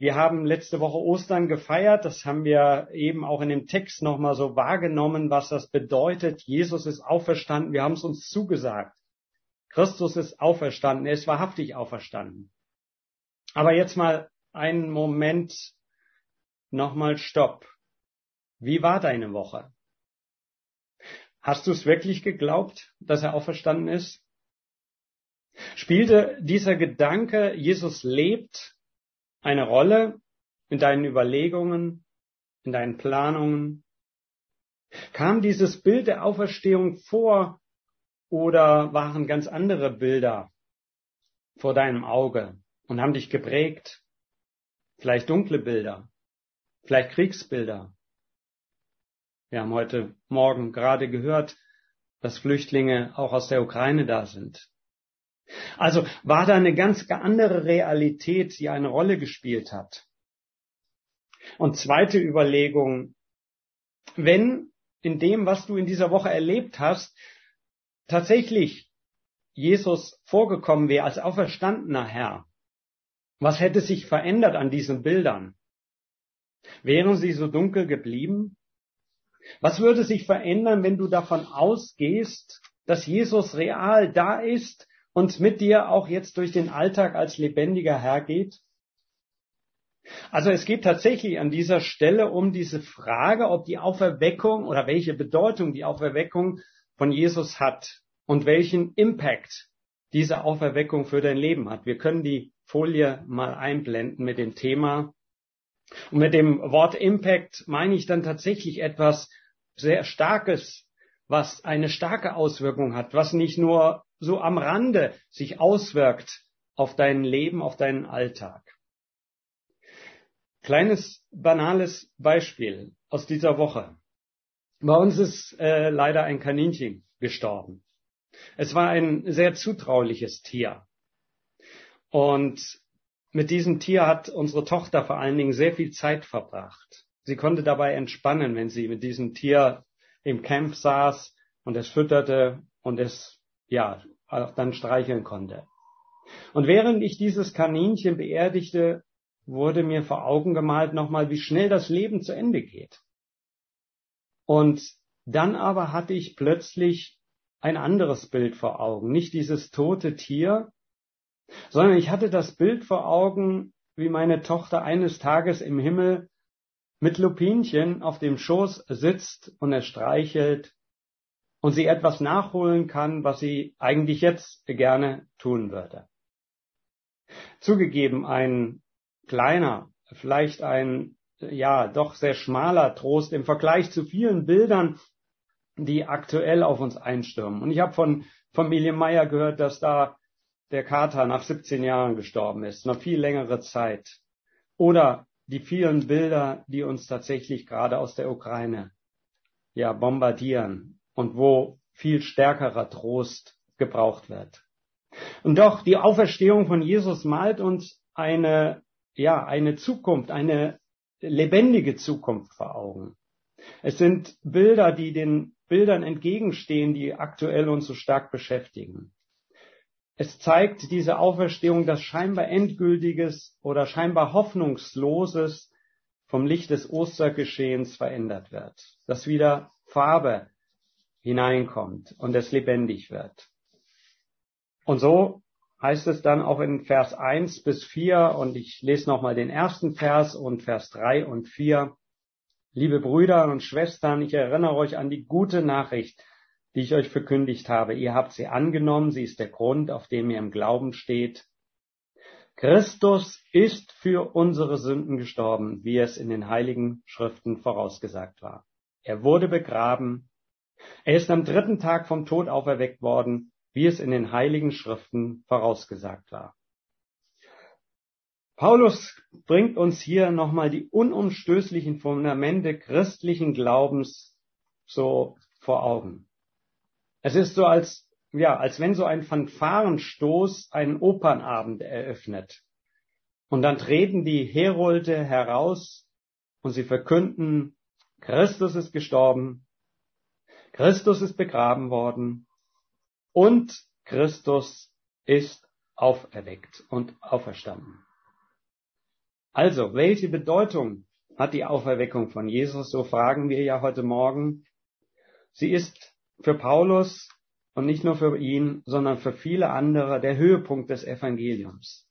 wir haben letzte Woche Ostern gefeiert. Das haben wir eben auch in dem Text nochmal so wahrgenommen, was das bedeutet. Jesus ist auferstanden. Wir haben es uns zugesagt. Christus ist auferstanden. Er ist wahrhaftig auferstanden. Aber jetzt mal einen Moment nochmal Stopp. Wie war deine Woche? Hast du es wirklich geglaubt, dass er auferstanden ist? Spielte dieser Gedanke, Jesus lebt, eine Rolle in deinen Überlegungen, in deinen Planungen? Kam dieses Bild der Auferstehung vor oder waren ganz andere Bilder vor deinem Auge und haben dich geprägt? Vielleicht dunkle Bilder, vielleicht Kriegsbilder. Wir haben heute Morgen gerade gehört, dass Flüchtlinge auch aus der Ukraine da sind. Also war da eine ganz andere Realität, die eine Rolle gespielt hat. Und zweite Überlegung, wenn in dem, was du in dieser Woche erlebt hast, tatsächlich Jesus vorgekommen wäre als auferstandener Herr, was hätte sich verändert an diesen Bildern? Wären sie so dunkel geblieben? Was würde sich verändern, wenn du davon ausgehst, dass Jesus real da ist und mit dir auch jetzt durch den Alltag als lebendiger Herr geht? Also es geht tatsächlich an dieser Stelle um diese Frage, ob die Auferweckung oder welche Bedeutung die Auferweckung von Jesus hat und welchen Impact diese Auferweckung für dein Leben hat. Wir können die Folie mal einblenden mit dem Thema. Und mit dem Wort Impact meine ich dann tatsächlich etwas sehr Starkes, was eine starke Auswirkung hat, was nicht nur so am Rande sich auswirkt auf dein Leben, auf deinen Alltag. Kleines, banales Beispiel aus dieser Woche. Bei uns ist äh, leider ein Kaninchen gestorben. Es war ein sehr zutrauliches Tier. Und mit diesem Tier hat unsere Tochter vor allen Dingen sehr viel Zeit verbracht. Sie konnte dabei entspannen, wenn sie mit diesem Tier im Camp saß und es fütterte und es ja, dann streicheln konnte. Und während ich dieses Kaninchen beerdigte, wurde mir vor Augen gemalt nochmal, wie schnell das Leben zu Ende geht. Und dann aber hatte ich plötzlich ein anderes Bild vor Augen. Nicht dieses tote Tier, sondern ich hatte das Bild vor Augen, wie meine Tochter eines Tages im Himmel mit Lupinchen auf dem Schoß sitzt und er streichelt und sie etwas nachholen kann, was sie eigentlich jetzt gerne tun würde. Zugegeben ein kleiner, vielleicht ein ja doch sehr schmaler Trost im Vergleich zu vielen Bildern, die aktuell auf uns einstürmen. Und ich habe von Familie Meyer gehört, dass da der Kater nach 17 Jahren gestorben ist, noch viel längere Zeit. Oder die vielen Bilder, die uns tatsächlich gerade aus der Ukraine ja bombardieren und wo viel stärkerer Trost gebraucht wird. Und doch die Auferstehung von Jesus malt uns eine, ja, eine Zukunft, eine lebendige Zukunft vor Augen. Es sind Bilder, die den Bildern entgegenstehen, die aktuell uns so stark beschäftigen. Es zeigt diese Auferstehung, dass scheinbar endgültiges oder scheinbar hoffnungsloses vom Licht des Ostergeschehens verändert wird, dass wieder Farbe hineinkommt und es lebendig wird. Und so heißt es dann auch in Vers 1 bis 4 und ich lese nochmal den ersten Vers und Vers 3 und 4. Liebe Brüder und Schwestern, ich erinnere euch an die gute Nachricht, die ich euch verkündigt habe. Ihr habt sie angenommen, sie ist der Grund, auf dem ihr im Glauben steht. Christus ist für unsere Sünden gestorben, wie es in den heiligen Schriften vorausgesagt war. Er wurde begraben er ist am dritten Tag vom Tod auferweckt worden, wie es in den heiligen Schriften vorausgesagt war. Paulus bringt uns hier nochmal die unumstößlichen Fundamente christlichen Glaubens so vor Augen. Es ist so als, ja, als wenn so ein Fanfarenstoß einen Opernabend eröffnet. Und dann treten die Herolde heraus und sie verkünden, Christus ist gestorben, Christus ist begraben worden und Christus ist auferweckt und auferstanden. Also, welche Bedeutung hat die Auferweckung von Jesus? So fragen wir ja heute Morgen. Sie ist für Paulus und nicht nur für ihn, sondern für viele andere der Höhepunkt des Evangeliums.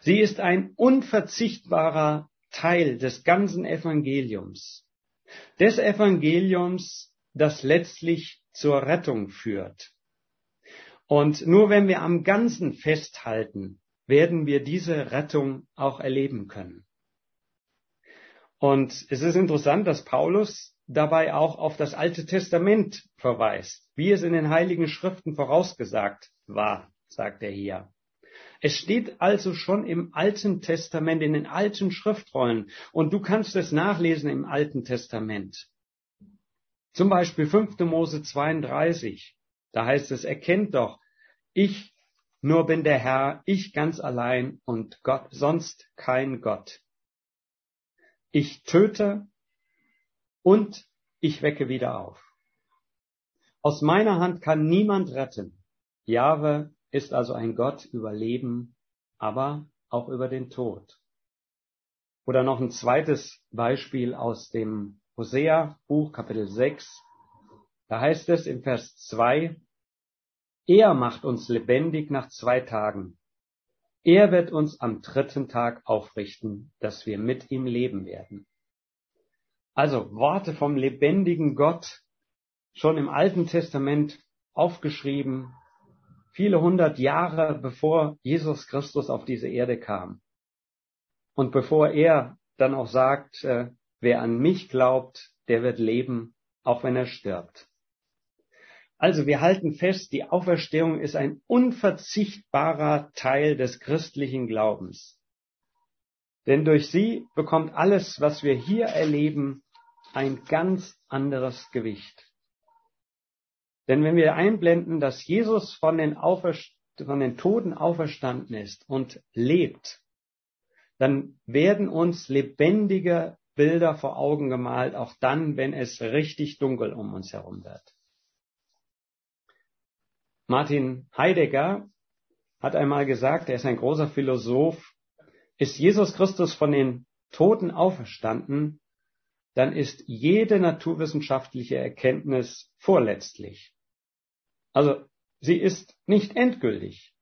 Sie ist ein unverzichtbarer Teil des ganzen Evangeliums. Des Evangeliums, das letztlich zur Rettung führt. Und nur wenn wir am Ganzen festhalten, werden wir diese Rettung auch erleben können. Und es ist interessant, dass Paulus dabei auch auf das Alte Testament verweist, wie es in den Heiligen Schriften vorausgesagt war, sagt er hier. Es steht also schon im Alten Testament, in den alten Schriftrollen, und du kannst es nachlesen im Alten Testament. Zum Beispiel 5. Mose 32, da heißt es, erkennt doch, ich nur bin der Herr, ich ganz allein und Gott, sonst kein Gott. Ich töte und ich wecke wieder auf. Aus meiner Hand kann niemand retten. Jahwe ist also ein Gott über Leben, aber auch über den Tod. Oder noch ein zweites Beispiel aus dem Hosea Buch Kapitel 6. Da heißt es im Vers 2, er macht uns lebendig nach zwei Tagen. Er wird uns am dritten Tag aufrichten, dass wir mit ihm leben werden. Also Worte vom lebendigen Gott, schon im Alten Testament aufgeschrieben, viele hundert Jahre bevor Jesus Christus auf diese Erde kam. Und bevor er dann auch sagt, äh, wer an mich glaubt, der wird leben, auch wenn er stirbt. Also wir halten fest, die Auferstehung ist ein unverzichtbarer Teil des christlichen Glaubens. Denn durch sie bekommt alles, was wir hier erleben, ein ganz anderes Gewicht. Denn wenn wir einblenden, dass Jesus von den, von den Toten auferstanden ist und lebt, dann werden uns lebendige Bilder vor Augen gemalt, auch dann, wenn es richtig dunkel um uns herum wird. Martin Heidegger hat einmal gesagt, er ist ein großer Philosoph, ist Jesus Christus von den Toten auferstanden, dann ist jede naturwissenschaftliche Erkenntnis vorletztlich. Also sie ist nicht endgültig.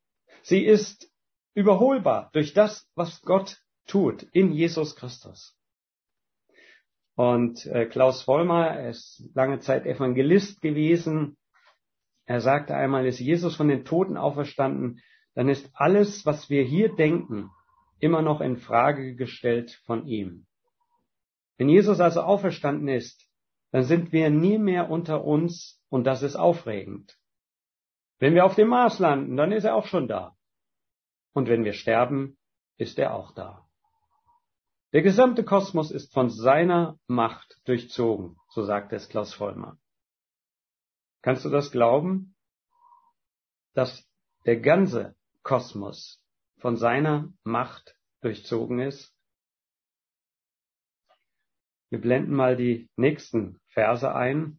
Sie ist überholbar durch das, was Gott tut in Jesus Christus. Und äh, Klaus Vollmer, er ist lange Zeit Evangelist gewesen, er sagte einmal, ist Jesus von den Toten auferstanden, dann ist alles, was wir hier denken, immer noch in Frage gestellt von ihm. Wenn Jesus also auferstanden ist, dann sind wir nie mehr unter uns und das ist aufregend. Wenn wir auf dem Mars landen, dann ist er auch schon da. Und wenn wir sterben, ist er auch da. Der gesamte Kosmos ist von seiner Macht durchzogen, so sagt es Klaus Vollmer. Kannst du das glauben? Dass der ganze Kosmos von seiner Macht durchzogen ist? Wir blenden mal die nächsten Verse ein.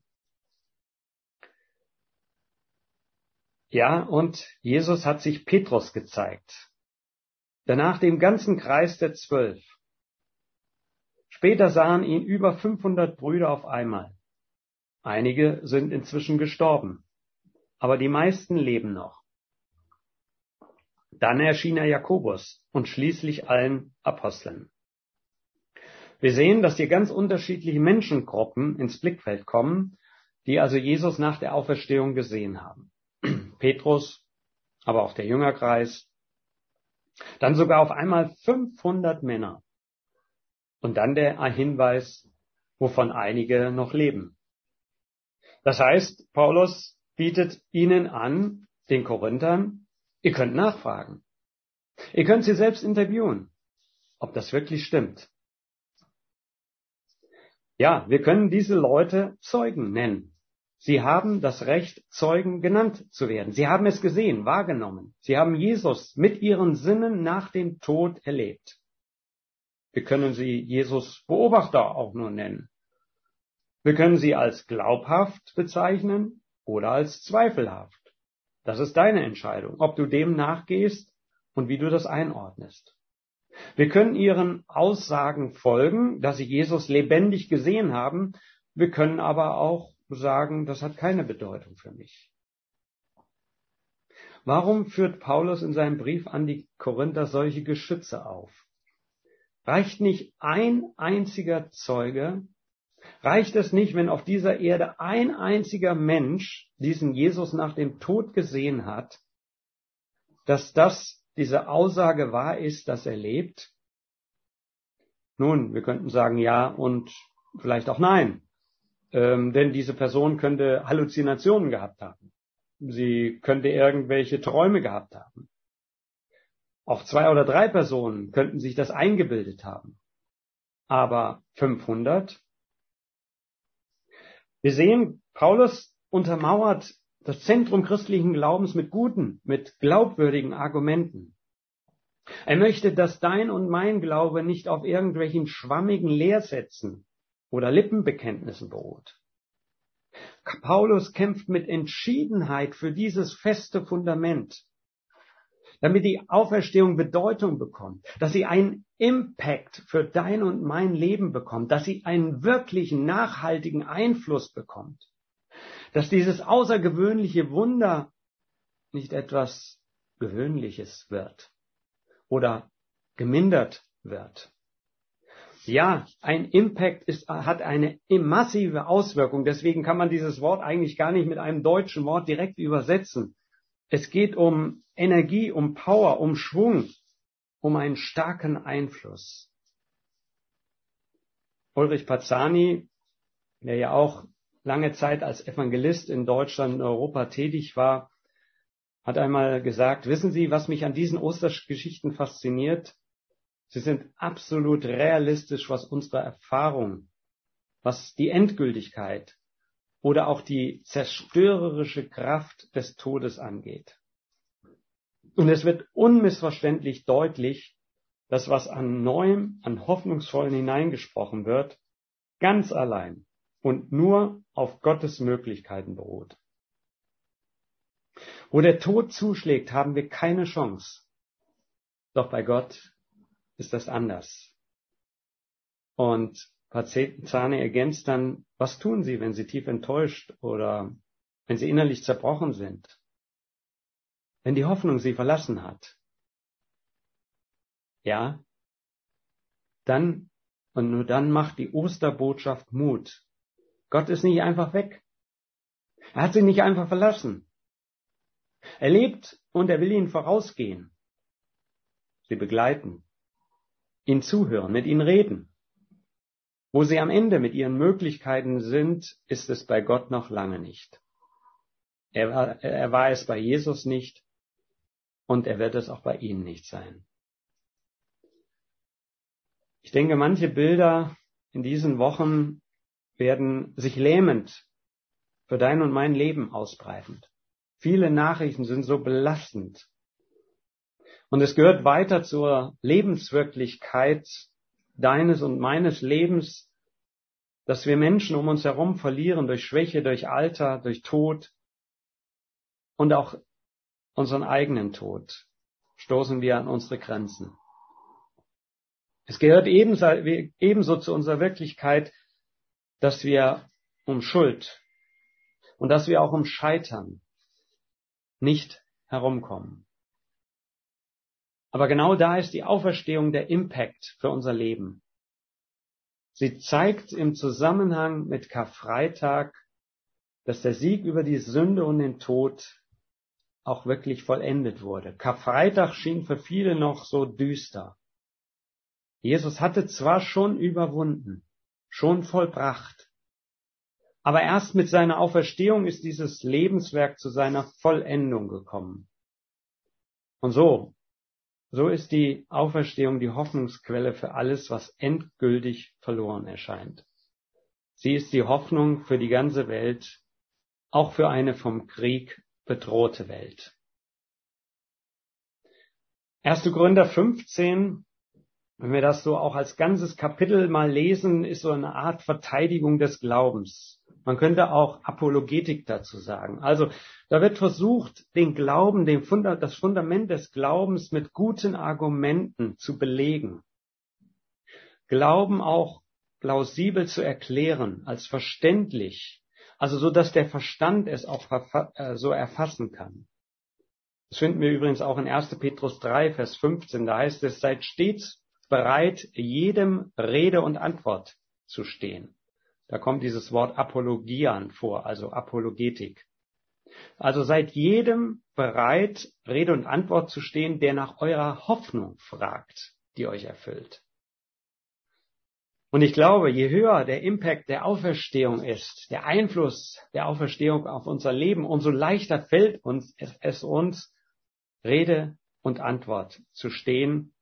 Ja, und Jesus hat sich Petrus gezeigt. Danach dem ganzen Kreis der Zwölf. Später sahen ihn über 500 Brüder auf einmal. Einige sind inzwischen gestorben, aber die meisten leben noch. Dann erschien er Jakobus und schließlich allen Aposteln. Wir sehen, dass hier ganz unterschiedliche Menschengruppen ins Blickfeld kommen, die also Jesus nach der Auferstehung gesehen haben. Petrus, aber auch der Jüngerkreis. Dann sogar auf einmal 500 Männer. Und dann der Hinweis, wovon einige noch leben. Das heißt, Paulus bietet ihnen an, den Korinthern, ihr könnt nachfragen. Ihr könnt sie selbst interviewen, ob das wirklich stimmt. Ja, wir können diese Leute Zeugen nennen. Sie haben das Recht, Zeugen genannt zu werden. Sie haben es gesehen, wahrgenommen. Sie haben Jesus mit ihren Sinnen nach dem Tod erlebt. Wir können sie Jesus Beobachter auch nur nennen. Wir können sie als glaubhaft bezeichnen oder als zweifelhaft. Das ist deine Entscheidung, ob du dem nachgehst und wie du das einordnest. Wir können ihren Aussagen folgen, dass sie Jesus lebendig gesehen haben. Wir können aber auch sagen, das hat keine Bedeutung für mich. Warum führt Paulus in seinem Brief an die Korinther solche Geschütze auf? Reicht nicht ein einziger Zeuge? Reicht es nicht, wenn auf dieser Erde ein einziger Mensch diesen Jesus nach dem Tod gesehen hat, dass das diese Aussage wahr ist, dass er lebt? Nun, wir könnten sagen ja und vielleicht auch nein, ähm, denn diese Person könnte Halluzinationen gehabt haben. Sie könnte irgendwelche Träume gehabt haben. Auch zwei oder drei Personen könnten sich das eingebildet haben. Aber 500? Wir sehen, Paulus untermauert das Zentrum christlichen Glaubens mit guten, mit glaubwürdigen Argumenten. Er möchte, dass dein und mein Glaube nicht auf irgendwelchen schwammigen Lehrsätzen oder Lippenbekenntnissen beruht. Paulus kämpft mit Entschiedenheit für dieses feste Fundament, damit die Auferstehung Bedeutung bekommt, dass sie einen Impact für dein und mein Leben bekommt, dass sie einen wirklichen, nachhaltigen Einfluss bekommt, dass dieses außergewöhnliche Wunder nicht etwas Gewöhnliches wird oder gemindert wird. Ja, ein Impact ist, hat eine massive Auswirkung. Deswegen kann man dieses Wort eigentlich gar nicht mit einem deutschen Wort direkt übersetzen. Es geht um Energie, um Power, um Schwung, um einen starken Einfluss. Ulrich Pazzani, der ja auch lange Zeit als Evangelist in Deutschland und Europa tätig war, hat einmal gesagt, wissen Sie, was mich an diesen Ostergeschichten fasziniert? Sie sind absolut realistisch, was unsere Erfahrung, was die Endgültigkeit oder auch die zerstörerische Kraft des Todes angeht. Und es wird unmissverständlich deutlich, dass was an Neuem, an Hoffnungsvollen hineingesprochen wird, ganz allein und nur auf Gottes Möglichkeiten beruht. Wo der Tod zuschlägt, haben wir keine Chance. Doch bei Gott ist das anders. Und Pazane ergänzt dann, was tun Sie, wenn Sie tief enttäuscht oder wenn Sie innerlich zerbrochen sind? Wenn die Hoffnung Sie verlassen hat? Ja, dann und nur dann macht die Osterbotschaft Mut. Gott ist nicht einfach weg. Er hat sie nicht einfach verlassen. Er lebt und er will ihnen vorausgehen. Sie begleiten, ihnen zuhören, mit ihnen reden. Wo sie am Ende mit ihren Möglichkeiten sind, ist es bei Gott noch lange nicht. Er war, er war es bei Jesus nicht und er wird es auch bei Ihnen nicht sein. Ich denke, manche Bilder in diesen Wochen werden sich lähmend für dein und mein Leben ausbreiten. Viele Nachrichten sind so belastend. Und es gehört weiter zur Lebenswirklichkeit deines und meines Lebens, dass wir Menschen um uns herum verlieren durch Schwäche, durch Alter, durch Tod und auch unseren eigenen Tod stoßen wir an unsere Grenzen. Es gehört ebenso, ebenso zu unserer Wirklichkeit, dass wir um Schuld und dass wir auch um Scheitern nicht herumkommen. Aber genau da ist die Auferstehung der Impact für unser Leben. Sie zeigt im Zusammenhang mit Karfreitag, dass der Sieg über die Sünde und den Tod auch wirklich vollendet wurde. Karfreitag schien für viele noch so düster. Jesus hatte zwar schon überwunden, schon vollbracht, aber erst mit seiner Auferstehung ist dieses Lebenswerk zu seiner Vollendung gekommen. Und so so ist die Auferstehung die Hoffnungsquelle für alles, was endgültig verloren erscheint. Sie ist die Hoffnung für die ganze Welt, auch für eine vom Krieg bedrohte Welt. 1. Gründer 15, wenn wir das so auch als ganzes Kapitel mal lesen, ist so eine Art Verteidigung des Glaubens. Man könnte auch Apologetik dazu sagen. Also da wird versucht, den Glauben, den Funda das Fundament des Glaubens mit guten Argumenten zu belegen. Glauben auch plausibel zu erklären, als verständlich, also so, dass der Verstand es auch äh, so erfassen kann. Das finden wir übrigens auch in 1. Petrus 3, Vers 15. Da heißt es, seid stets bereit, jedem Rede und Antwort zu stehen. Da kommt dieses Wort Apologian vor, also Apologetik. Also seid jedem bereit, Rede und Antwort zu stehen, der nach eurer Hoffnung fragt, die euch erfüllt. Und ich glaube, je höher der Impact der Auferstehung ist, der Einfluss der Auferstehung auf unser Leben, umso leichter fällt uns es uns, Rede und Antwort zu stehen,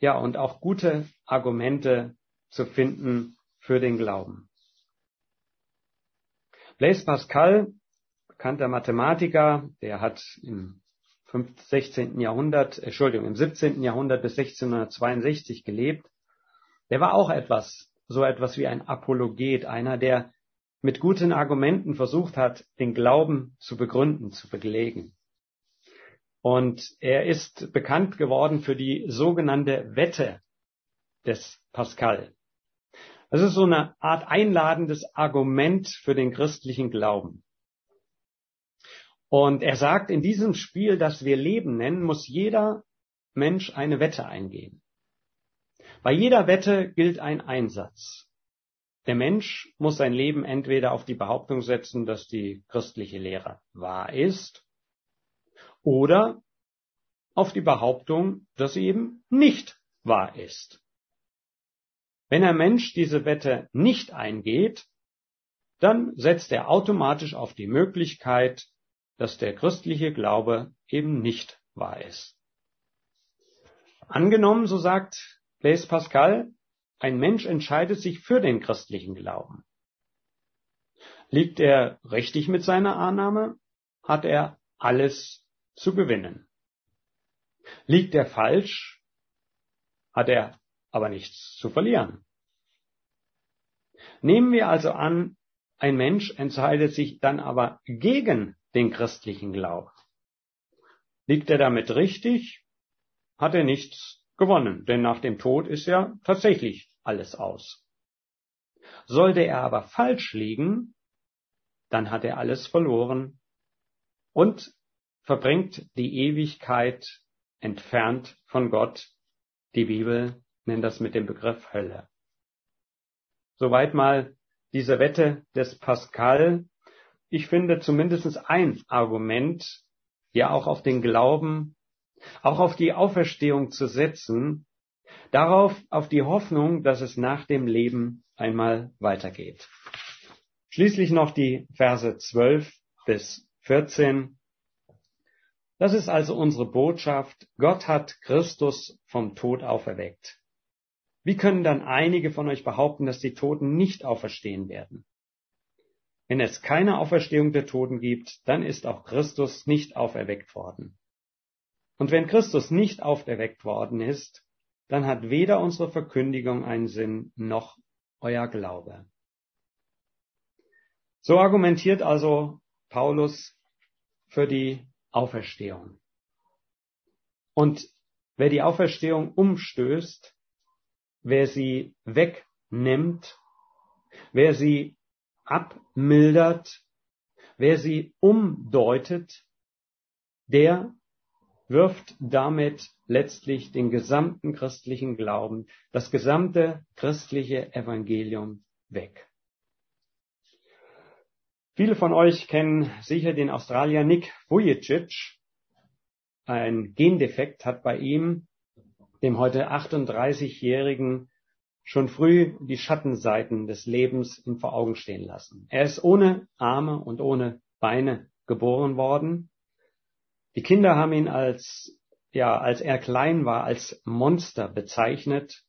ja, und auch gute Argumente zu finden für den Glauben. Blaise Pascal, bekannter Mathematiker, der hat im 16. Jahrhundert, Entschuldigung, im 17. Jahrhundert bis 1662 gelebt. Der war auch etwas, so etwas wie ein Apologet, einer, der mit guten Argumenten versucht hat, den Glauben zu begründen, zu belegen. Und er ist bekannt geworden für die sogenannte Wette des Pascal. Das ist so eine Art einladendes Argument für den christlichen Glauben. Und er sagt, in diesem Spiel, das wir Leben nennen, muss jeder Mensch eine Wette eingehen. Bei jeder Wette gilt ein Einsatz. Der Mensch muss sein Leben entweder auf die Behauptung setzen, dass die christliche Lehre wahr ist, oder auf die Behauptung, dass sie eben nicht wahr ist. Wenn ein Mensch diese Wette nicht eingeht, dann setzt er automatisch auf die Möglichkeit, dass der christliche Glaube eben nicht wahr ist. Angenommen, so sagt Blaise Pascal, ein Mensch entscheidet sich für den christlichen Glauben. Liegt er richtig mit seiner Annahme, hat er alles zu gewinnen. Liegt er falsch, hat er aber nichts zu verlieren. Nehmen wir also an, ein Mensch entscheidet sich dann aber gegen den christlichen Glauben. Liegt er damit richtig, hat er nichts gewonnen, denn nach dem Tod ist ja tatsächlich alles aus. Sollte er aber falsch liegen, dann hat er alles verloren und verbringt die Ewigkeit entfernt von Gott. Die Bibel nennt das mit dem Begriff Hölle. Soweit mal diese Wette des Pascal. Ich finde zumindest ein Argument, ja auch auf den Glauben, auch auf die Auferstehung zu setzen, darauf auf die Hoffnung, dass es nach dem Leben einmal weitergeht. Schließlich noch die Verse 12 bis 14. Das ist also unsere Botschaft. Gott hat Christus vom Tod auferweckt. Wie können dann einige von euch behaupten, dass die Toten nicht auferstehen werden? Wenn es keine Auferstehung der Toten gibt, dann ist auch Christus nicht auferweckt worden. Und wenn Christus nicht auferweckt worden ist, dann hat weder unsere Verkündigung einen Sinn noch euer Glaube. So argumentiert also Paulus für die Auferstehung. Und wer die Auferstehung umstößt, wer sie wegnimmt, wer sie abmildert, wer sie umdeutet, der wirft damit letztlich den gesamten christlichen Glauben, das gesamte christliche Evangelium weg. Viele von euch kennen sicher den Australier Nick Vujicic. Ein Gendefekt hat bei ihm dem heute 38-Jährigen schon früh die Schattenseiten des Lebens in vor Augen stehen lassen. Er ist ohne Arme und ohne Beine geboren worden. Die Kinder haben ihn als, ja, als er klein war, als Monster bezeichnet.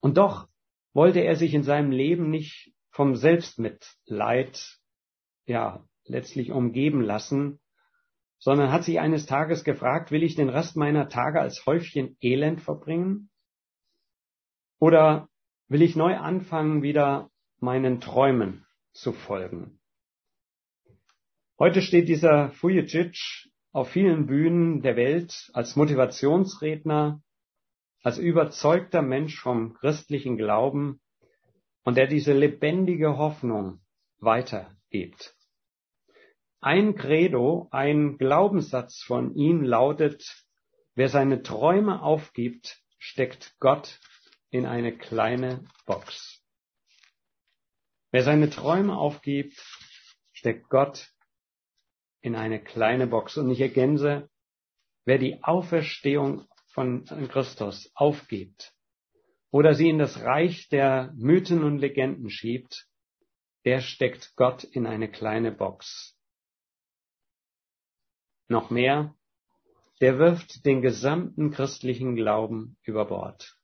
Und doch wollte er sich in seinem Leben nicht vom Selbstmitleid, ja, letztlich umgeben lassen, sondern hat sich eines Tages gefragt, will ich den Rest meiner Tage als Häufchen Elend verbringen? Oder will ich neu anfangen, wieder meinen Träumen zu folgen. Heute steht dieser Fujicic auf vielen Bühnen der Welt als Motivationsredner, als überzeugter Mensch vom christlichen Glauben und der diese lebendige Hoffnung weitergibt. Ein Credo, ein Glaubenssatz von ihm lautet, wer seine Träume aufgibt, steckt Gott in eine kleine Box. Wer seine Träume aufgibt, steckt Gott in eine kleine Box. Und ich ergänze, wer die Auferstehung von Christus aufgibt oder sie in das Reich der Mythen und Legenden schiebt, der steckt Gott in eine kleine Box. Noch mehr, der wirft den gesamten christlichen Glauben über Bord.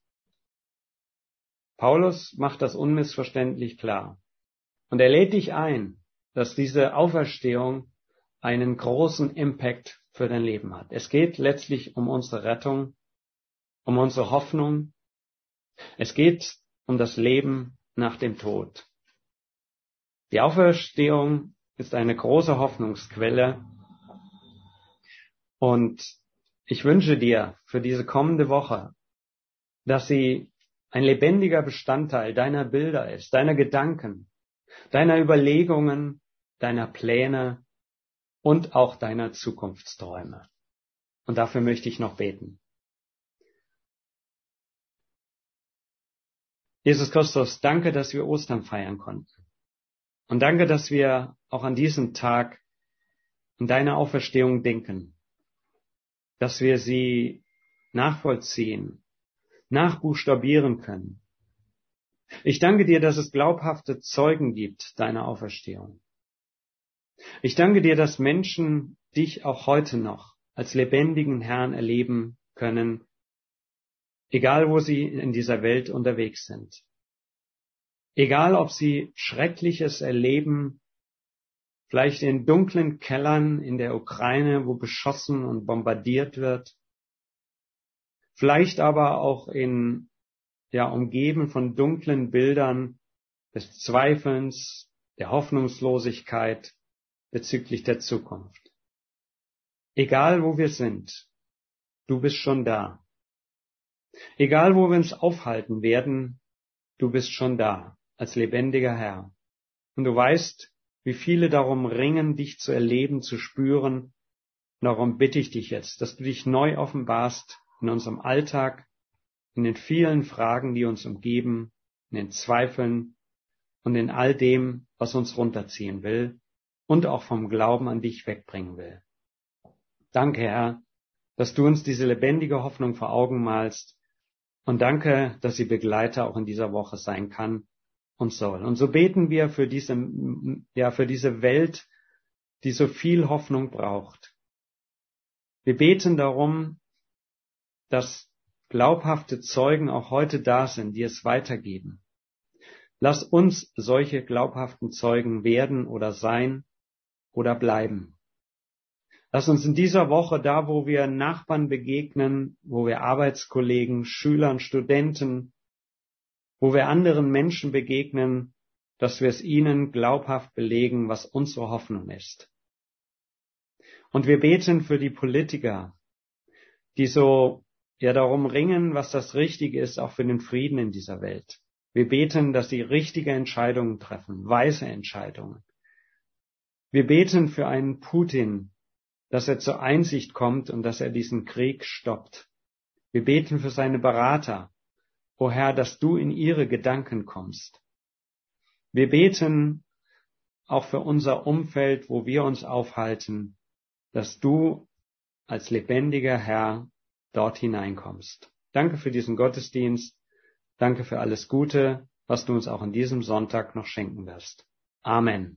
Paulus macht das unmissverständlich klar. Und er lädt dich ein, dass diese Auferstehung einen großen Impact für dein Leben hat. Es geht letztlich um unsere Rettung, um unsere Hoffnung. Es geht um das Leben nach dem Tod. Die Auferstehung ist eine große Hoffnungsquelle. Und ich wünsche dir für diese kommende Woche, dass sie ein lebendiger Bestandteil deiner Bilder ist, deiner Gedanken, deiner Überlegungen, deiner Pläne und auch deiner Zukunftsträume. Und dafür möchte ich noch beten. Jesus Christus, danke, dass wir Ostern feiern konnten. Und danke, dass wir auch an diesem Tag in deine Auferstehung denken, dass wir sie nachvollziehen, nachbuchstabieren können. Ich danke dir, dass es glaubhafte Zeugen gibt deiner Auferstehung. Ich danke dir, dass Menschen dich auch heute noch als lebendigen Herrn erleben können, egal wo sie in dieser Welt unterwegs sind. Egal ob sie Schreckliches erleben, vielleicht in dunklen Kellern in der Ukraine, wo beschossen und bombardiert wird, vielleicht aber auch in, ja, umgeben von dunklen Bildern des Zweifelns, der Hoffnungslosigkeit, bezüglich der Zukunft. Egal wo wir sind, du bist schon da. Egal wo wir uns aufhalten werden, du bist schon da, als lebendiger Herr. Und du weißt, wie viele darum ringen, dich zu erleben, zu spüren. Darum bitte ich dich jetzt, dass du dich neu offenbarst in unserem Alltag, in den vielen Fragen, die uns umgeben, in den Zweifeln und in all dem, was uns runterziehen will und auch vom Glauben an dich wegbringen will. Danke, Herr, dass du uns diese lebendige Hoffnung vor Augen malst und danke, dass sie Begleiter auch in dieser Woche sein kann und soll. Und so beten wir für diese, ja, für diese Welt, die so viel Hoffnung braucht. Wir beten darum, dass glaubhafte Zeugen auch heute da sind, die es weitergeben. Lass uns solche glaubhaften Zeugen werden oder sein, oder bleiben. Lass uns in dieser Woche, da wo wir Nachbarn begegnen, wo wir Arbeitskollegen, Schülern, Studenten, wo wir anderen Menschen begegnen, dass wir es ihnen glaubhaft belegen, was unsere Hoffnung ist. Und wir beten für die Politiker, die so ja darum ringen, was das Richtige ist, auch für den Frieden in dieser Welt. Wir beten, dass sie richtige Entscheidungen treffen, weise Entscheidungen. Wir beten für einen Putin, dass er zur Einsicht kommt und dass er diesen Krieg stoppt. Wir beten für seine Berater, o Herr, dass du in ihre Gedanken kommst. Wir beten auch für unser Umfeld, wo wir uns aufhalten, dass du als lebendiger Herr dort hineinkommst. Danke für diesen Gottesdienst. Danke für alles Gute, was du uns auch an diesem Sonntag noch schenken wirst. Amen.